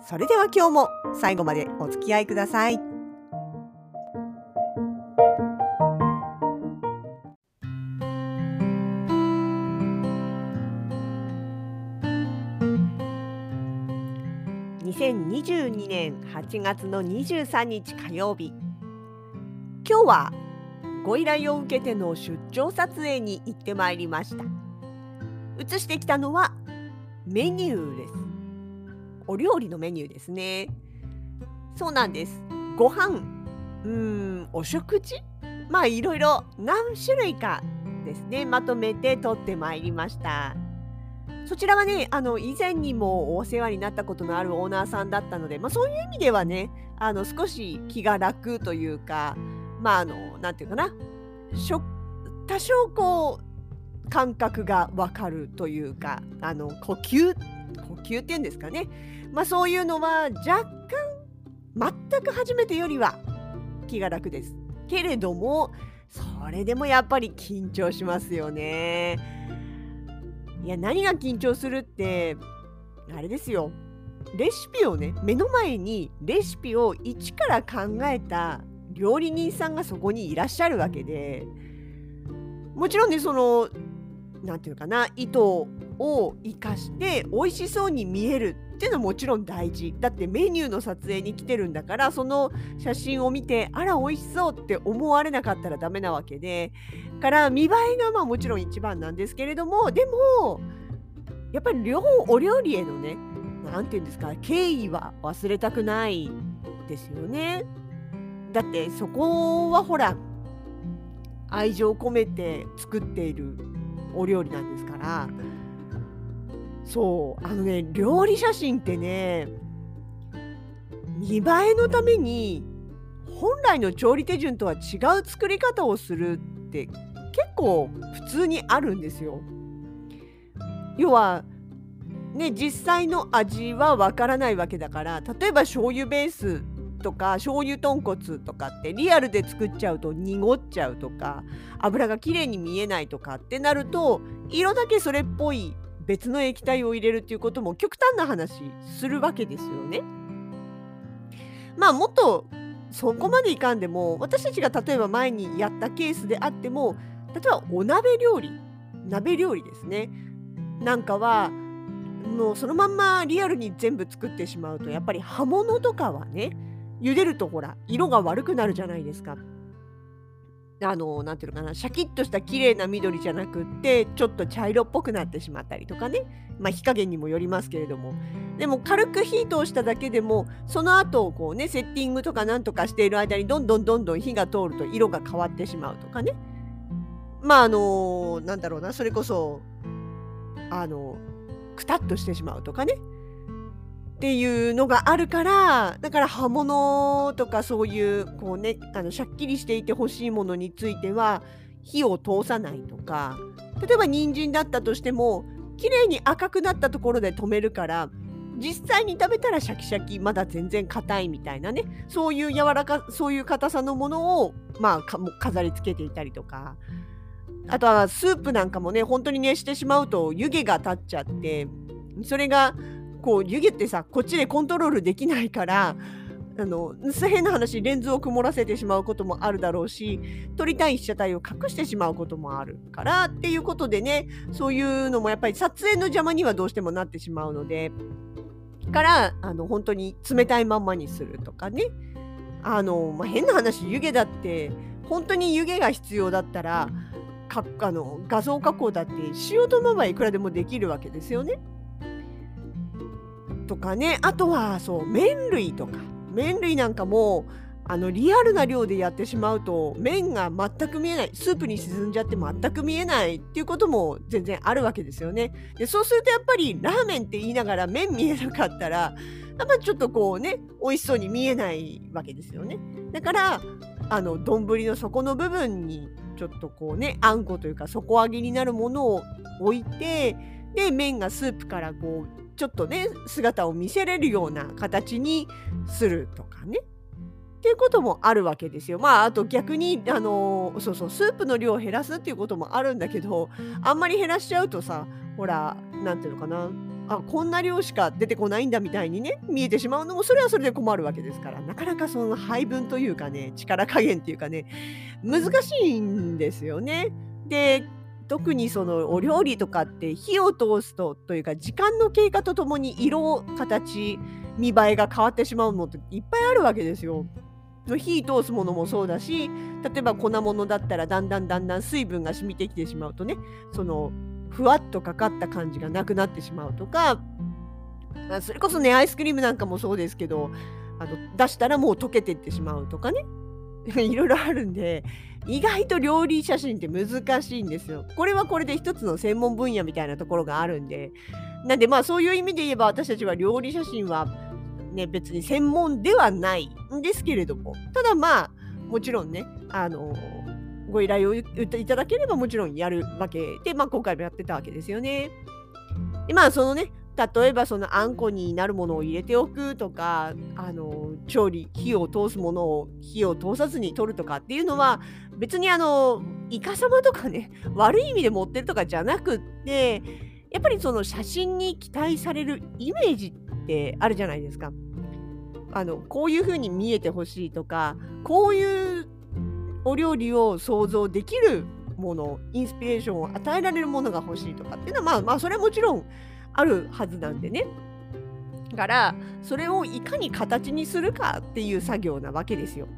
それでは今日も最後までお付き合いください。2022年8月の23日火曜日今日はご依頼を受けての出張撮影に行ってまいりました。映してきたのはメニューです。お料理のメニューですね。そうなんです。ご飯うんお食事？まあいろいろ何種類かですね。まとめて撮ってまいりました。そちらはねあの以前にもお世話になったことのあるオーナーさんだったので、まあ、そういう意味ではねあの少し気が楽というかまああのなんていうかな。多少こう感覚がわかるというかあの呼吸呼吸っていうんですかね。まあそういうのは若干全く初めてよりは気が楽です。けれどもそれでもやっぱり緊張しますよね。いや何が緊張するってあれですよ。レシピをね目の前にレシピを一から考えた料理人さんがそこにいらっしゃるわけでもちろんねその何て言うかな糸を生かして美味しそうに見えるっていうのはもちろん大事。だってメニューの撮影に来てるんだからその写真を見てあら美味しそうって思われなかったらダメなわけで。から見栄えがまあもちろん一番なんですけれどもでもやっぱり両お料理へのね何て言うんですか敬意は忘れたくないですよね。だってそこはほら愛情込めて作っているお料理なんですから。そうあのね料理写真ってね見栄えのために本来の調理手順とは違う作り方をするって結構普通にあるんですよ。要はね実際の味はわからないわけだから例えば醤油ベースとか醤油豚骨とかってリアルで作っちゃうと濁っちゃうとか油がきれいに見えないとかってなると色だけそれっぽい別の液体を入れるっていうことも極端な話するわけですよね。まあもっとそこまでいかんでも私たちが例えば前にやったケースであっても例えばお鍋料理鍋料理ですねなんかはもうそのまんまリアルに全部作ってしまうとやっぱり葉物とかはね茹でるとほら色が悪くなるじゃないですか。あの何ていうのかなシャキッとした綺麗な緑じゃなくってちょっと茶色っぽくなってしまったりとかね。まあ火加減にもよりますけれども。でも軽く火通しただけでもその後こうねセッティングとかなんとかしている間にどんどんどんどん火が通ると色が変わってしまうとかね。まああのなんだろうなそれこそあのくたっとしてしまうとかね。っていうのがあるからだから刃物とかそういうこうねあのしゃっきりしていてほしいものについては火を通さないとか例えば人参だったとしても綺麗に赤くなったところで止めるから実際に食べたらシャキシャキまだ全然硬いみたいなねそういう柔らかそういう硬さのものをまあ飾り付けていたりとか。あとはスープなんかもね本当に熱してしまうと湯気が立っちゃってそれがこう湯気ってさこっちでコントロールできないからあの変な話レンズを曇らせてしまうこともあるだろうし撮りたい被写体を隠してしまうこともあるからっていうことでねそういうのもやっぱり撮影の邪魔にはどうしてもなってしまうのでからあの本当に冷たいまんまにするとかねあの、まあ、変な話湯気だって本当に湯気が必要だったらかあの画像加工だってしようと思えばいくらでもできるわけですよね。とかねあとはそう麺類とか麺類なんかもあのリアルな量でやってしまうと麺が全く見えないスープに沈んじゃって全く見えないっていうことも全然あるわけですよね。でそうするとやっぱりラーメンって言いながら麺見えなかったらやっぱちょっとこうね美味しそうに見えないわけですよね。だからあの丼の底の部分にちょっとこうねあんこというか底上げになるものを置いてで麺がスープからこうちょっとね姿を見せれるような形にするとかね。っていうこともあるわけですよ。まああと逆にあのそうそうスープの量を減らすっていうこともあるんだけどあんまり減らしちゃうとさほら何ていうのかなあこんな量しか出てこないんだみたいにね見えてしまうのもそれはそれで困るわけですからなかなかその配分というかね力加減っていうかね難しいんですよね。で特にそのお料理とかって火を通すとというか時間の経過とともに色形見栄えが変わってしまうものっていっぱいあるわけですよ。火通すものもそうだし例えば粉物だったらだんだんだんだん水分が染みてきてしまうとねそのふわっとかかった感じがなくなってしまうとかそれこそねアイスクリームなんかもそうですけどあの出したらもう溶けてってしまうとかね いろいろあるんで意外と料理写真って難しいんですよ。これはこれで一つの専門分野みたいなところがあるんでなんでまあそういう意味で言えば私たちは料理写真はね別に専門ではないんですけれどもただまあもちろんねあのご依頼をいただければもちろんやるわけで、まあ、今回もやってたわけですよね。でまあそのね例えばそのあんこになるものを入れておくとかあの調理火を通すものを火を通さずに取るとかっていうのは別にあのイカ様とかね 悪い意味で持ってるとかじゃなくってやっぱりその写真に期待されるイメージってあるじゃないですか。あのこういう風に見えてほしいとかこういうお料理を想像できるものインスピレーションを与えられるものが欲しいとかっていうのはまあまあそれはもちろんあるはずなんでね。だからそれをいかに形にするかっていう作業なわけですよ。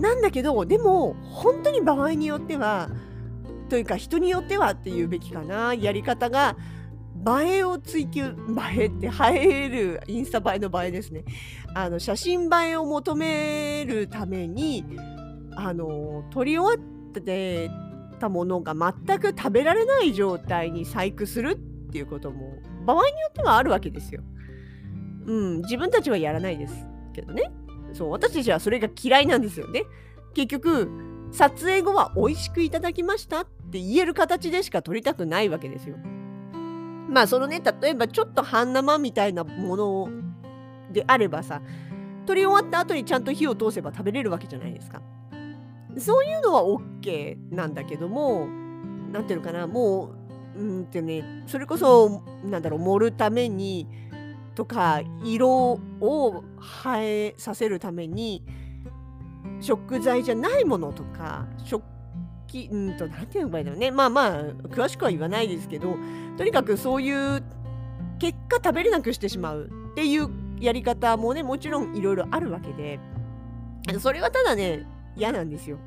なんだけどでも本当に場合によってはというか人によってはっていうべきかなやり方が映えを追求映えって映えるインスタ映えの映えですねあの写真映えを求めるためにあの撮り終わってたものが全く食べられない状態に細工するっていうことも場合によってはあるわけですよ。うん、自分たちはやらないですけどね。そう、私たちはそれが嫌いなんですよね。結局、撮影後は美味しくいただきましたって言える形でしか撮りたくないわけですよ。まあそのね、例えばちょっと半生みたいなものであればさ、撮り終わった後にちゃんと火を通せば食べれるわけじゃないですか。そういうのは OK なんだけども、何ていうのかな、もうう、うんってね、それこそ、なんだろう、盛るために、とか、色を映えさせるために、食材じゃないものとか、食器、うんと、なんて言えばいいんだろうね。まあまあ、詳しくは言わないですけど、とにかくそういう結果食べれなくしてしまうっていうやり方もね、もちろんいろいろあるわけで、それはただね、嫌なんですよ。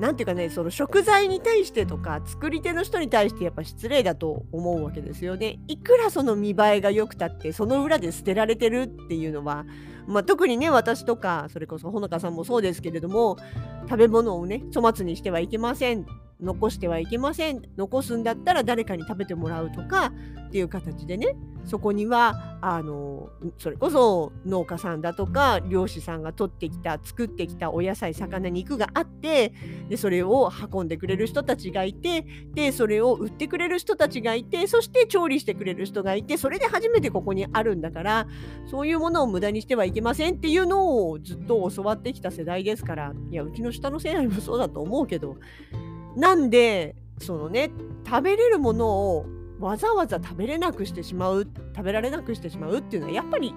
なんていうかね、その食材に対してとか、作り手の人に対してやっぱ失礼だと思うわけですよね。いくらその見栄えが良くたって、その裏で捨てられてるっていうのは、まあ、特にね、私とか、それこそほのかさんもそうですけれども、食べ物をね、粗末にしてはいけません。残してはいけません。残すんだったら誰かに食べてもらうとかっていう形でね、そこにはあのそれこそ農家さんだとか漁師さんが取ってきた作ってきたお野菜魚肉があってでそれを運んでくれる人たちがいてでそれを売ってくれる人たちがいてそして調理してくれる人がいてそれで初めてここにあるんだからそういうものを無駄にしてはいけません。っていうのをずっと教わってきた世代ですから。いやうちの下の世代もそうだと思うけど。なんでそのね食べれるものをわざわざ食べれなくしてしまう食べられなくしてしまうっていうのはやっぱり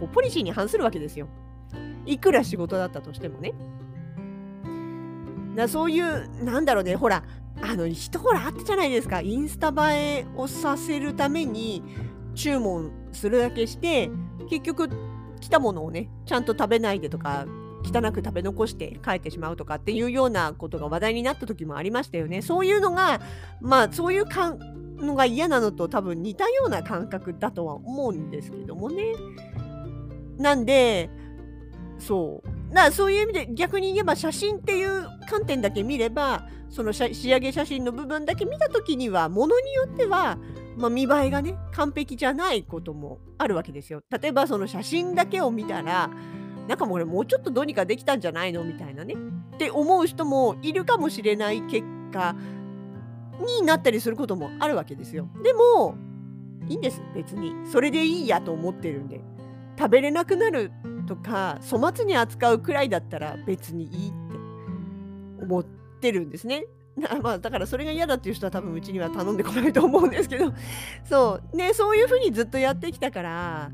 こうポリシーに反するわけですよ。いくら仕事だったとしてもね。だそういうなんだろうねほらあの人ほらあったじゃないですかインスタ映えをさせるために注文するだけして結局来たものをねちゃんと食べないでとか汚く食べ残して帰ってしまうとかっていうようなことが話題になった時もありましたよね。そういうのがまあそういうかんのが嫌なのと多分似たような感覚だとは思うんですけどもね。なんでそうだからそういう意味で逆に言えば写真っていう観点だけ見ればその仕上げ写真の部分だけ見た時にはものによっては、まあ、見栄えがね完璧じゃないこともあるわけですよ。例えばその写真だけを見たらなんかもうもうちょっとどうにかできたんじゃないの？みたいなね。って思う人もいるかもしれない結果になったりすることもあるわけですよ。でもいいんです別に。それでいいやと思ってるんで。食べれなくなるとか粗末に扱うくらいだったら別にいいって思ってるんですね。まあだからそれが嫌だっていう人は多分うちには頼んでこないと思うんですけど。そう。ねそういうふうにずっとやってきたから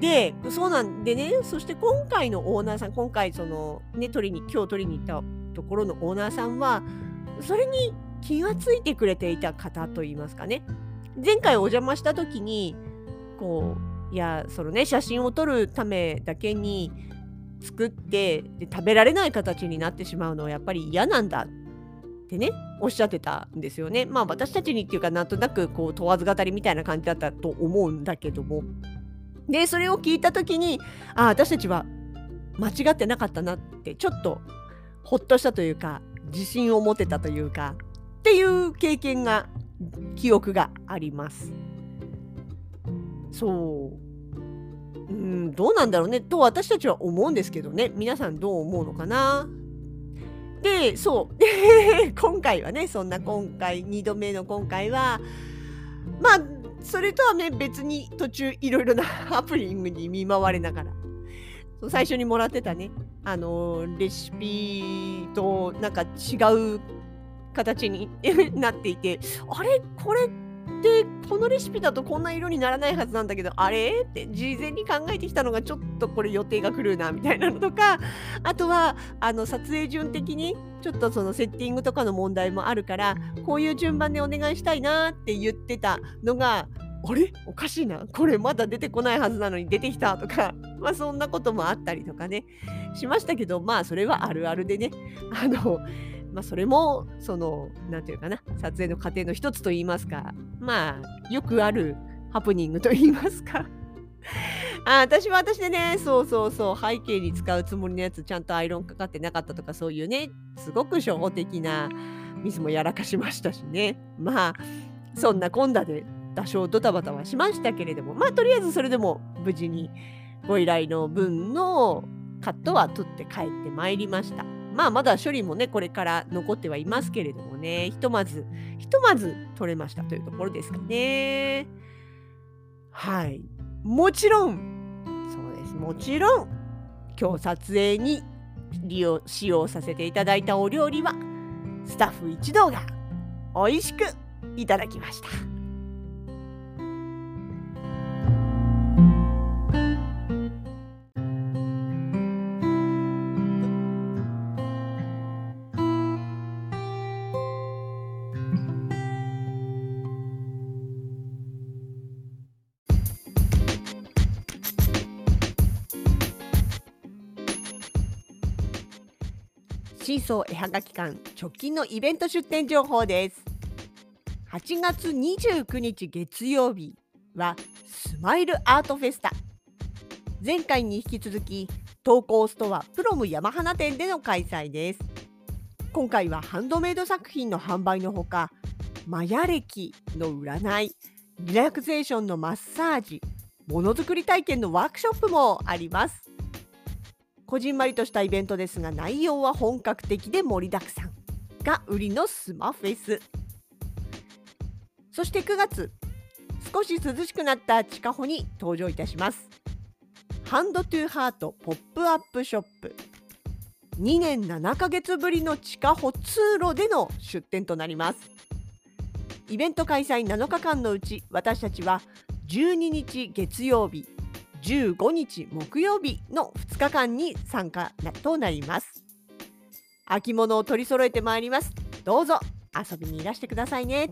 でそうなんでねそして今回のオーナーさん今回そのね取りに今日取りに行ったところのオーナーさんはそれに気がついてくれていた方といいますかね前回お邪魔した時にこういやそのね写真を撮るためだけに作ってで食べられない形になってしまうのはやっぱり嫌なんだってねおっしゃってたんですよね。まあ私たちにっていうかなんとなくこう問わず語りみたいな感じだったと思うんだけどもでそれを聞いた時にあ私たちは間違ってなかったなってちょっとほっとしたというか自信を持てたというかっていう経験が記憶があります。そう。うん、どうなんだろうねと私たちは思うんですけどね皆さんどう思うのかなでそう 今回はねそんな今回2度目の今回はまあそれとはね別に途中いろいろなハプニングに見舞われながら。最初にもらってたね。あのレシピとなんか違う形に なっていて。あれ？これ？ってこのレシピだとこんな色にならないはずなんだけどあれ？って事前に考えてきたのがちょっとこれ予定が狂うなみたいなのとか あとはあの撮影順的にちょっとそのセッティングとかの問題もあるからこういう順番でお願いしたいなって言ってたのがあれ？おかしいな。これまだ出てこないはずなのに出てきたとかまあそんなこともあったりとかねしましたけどまあそれはあるあるでね。あのまあ、それもその何て言うかな撮影の過程の一つといいますかまあよくあるハプニングといいますか あ私は私でねそうそうそう背景に使うつもりのやつちゃんとアイロンかかってなかったとかそういうねすごく初歩的なミスもやらかしましたしねまあそんなこんなで多少ドタバタはしましたけれどもまあとりあえずそれでも無事にご依頼の分のカットは取って帰ってまいりました。まあまだ処理もねこれから残ってはいますけれどもね。ひとまずひとまず取れましたというところですかね。はい。もちろんそうです。もちろん今日撮影に利用使用させていただいたお料理はスタッフ一同が美味しくいただきました。シーソー絵はがき館直近のイベント出店情報です。8月29日月曜日はスマイルアートフェスタ。前回に引き続き投稿ストアプロム山花店での開催です。今回はハンドメイド作品の販売のほかマヤ歴の占いリラクゼーションのマッサージものづくり体験のワークショップもあります。こじんまりとしたイベントですが内容は本格的で盛りだくさんが売りのスマフェス。そして9月少し涼しくなった地下歩に登場いたします。 Hand to Heart ポップアップショップ。2年7ヶ月ぶりの地下歩通路での出店となります。イベント開催7日間のうち私たちは12日月曜日15日木曜日の2日間に参加となります。秋物を取り揃えてまいります。どうぞ遊びにいらしてくださいね。